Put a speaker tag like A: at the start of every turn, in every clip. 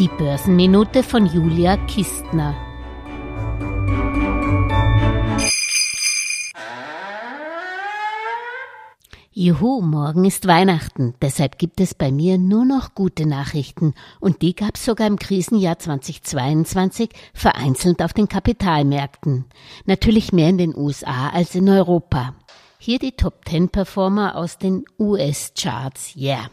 A: Die Börsenminute von Julia Kistner. Juhu, morgen ist Weihnachten, deshalb gibt es bei mir nur noch gute Nachrichten und die gab es sogar im Krisenjahr 2022 vereinzelt auf den Kapitalmärkten. Natürlich mehr in den USA als in Europa. Hier die Top 10 Performer aus den US-Charts, yeah.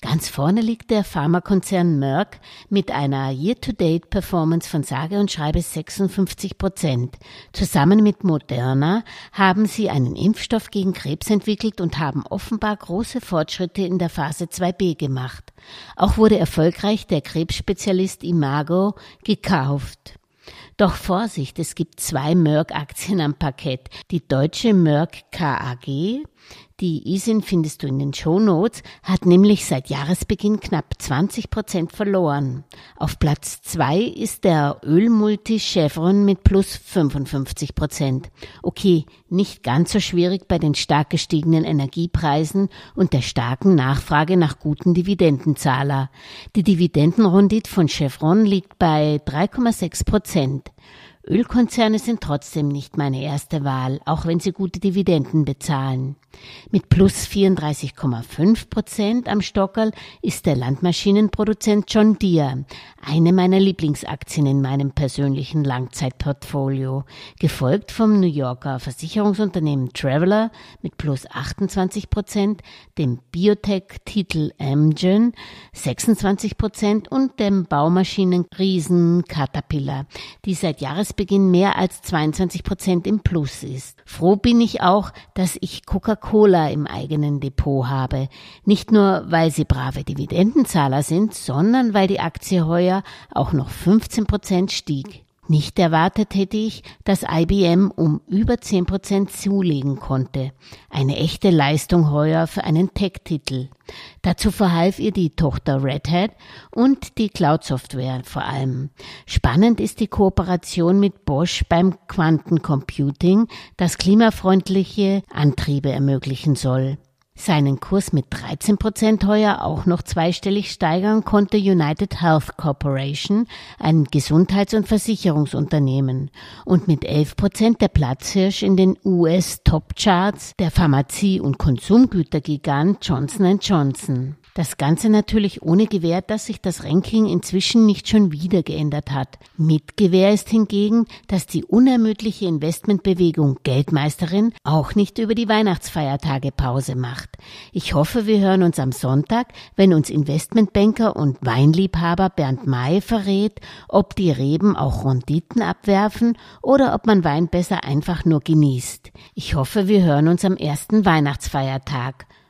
A: Ganz vorne liegt der Pharmakonzern Merck mit einer Year-to-Date-Performance von sage und schreibe 56 Prozent. Zusammen mit Moderna haben sie einen Impfstoff gegen Krebs entwickelt und haben offenbar große Fortschritte in der Phase 2b gemacht. Auch wurde erfolgreich der Krebsspezialist Imago gekauft. Doch Vorsicht, es gibt zwei Merck-Aktien am Parkett. Die deutsche Merck KAG, die ISIN findest du in den Shownotes, hat nämlich seit Jahresbeginn knapp 20 Prozent verloren. Auf Platz zwei ist der Ölmulti Chevron mit plus 55 Prozent. Okay, nicht ganz so schwierig bei den stark gestiegenen Energiepreisen und der starken Nachfrage nach guten Dividendenzahler. Die Dividendenrundit von Chevron liegt bei 3,6 Prozent. Ölkonzerne sind trotzdem nicht meine erste Wahl, auch wenn sie gute Dividenden bezahlen. Mit plus 34,5 Prozent am Stockerl ist der Landmaschinenproduzent John Deere, eine meiner Lieblingsaktien in meinem persönlichen Langzeitportfolio, gefolgt vom New Yorker Versicherungsunternehmen Traveler mit plus 28 Prozent, dem Biotech-Titel Amgen 26 Prozent und dem Baumaschinenriesen Caterpillar, die seit Jahresbeginn mehr als 22 Prozent im Plus ist. Froh bin ich auch, dass ich Coca-Cola im eigenen Depot habe. Nicht nur, weil sie brave Dividendenzahler sind, sondern weil die Aktie heuer auch noch 15 Prozent stieg. Nicht erwartet hätte ich, dass IBM um über 10 Prozent zulegen konnte. Eine echte Leistung heuer für einen Tech-Titel. Dazu verhalf ihr die Tochter Red Hat und die Cloud-Software vor allem. Spannend ist die Kooperation mit Bosch beim Quantencomputing, das klimafreundliche Antriebe ermöglichen soll. Seinen Kurs mit 13 Prozent heuer auch noch zweistellig steigern konnte United Health Corporation, ein Gesundheits- und Versicherungsunternehmen, und mit 11 Prozent der Platzhirsch in den US Top Charts der Pharmazie- und Konsumgütergigant Johnson Johnson. Das Ganze natürlich ohne Gewähr, dass sich das Ranking inzwischen nicht schon wieder geändert hat. Mit Gewähr ist hingegen, dass die unermüdliche Investmentbewegung Geldmeisterin auch nicht über die Weihnachtsfeiertage Pause macht. Ich hoffe, wir hören uns am Sonntag, wenn uns Investmentbanker und Weinliebhaber Bernd May verrät, ob die Reben auch Ronditen abwerfen oder ob man Wein besser einfach nur genießt. Ich hoffe, wir hören uns am ersten Weihnachtsfeiertag.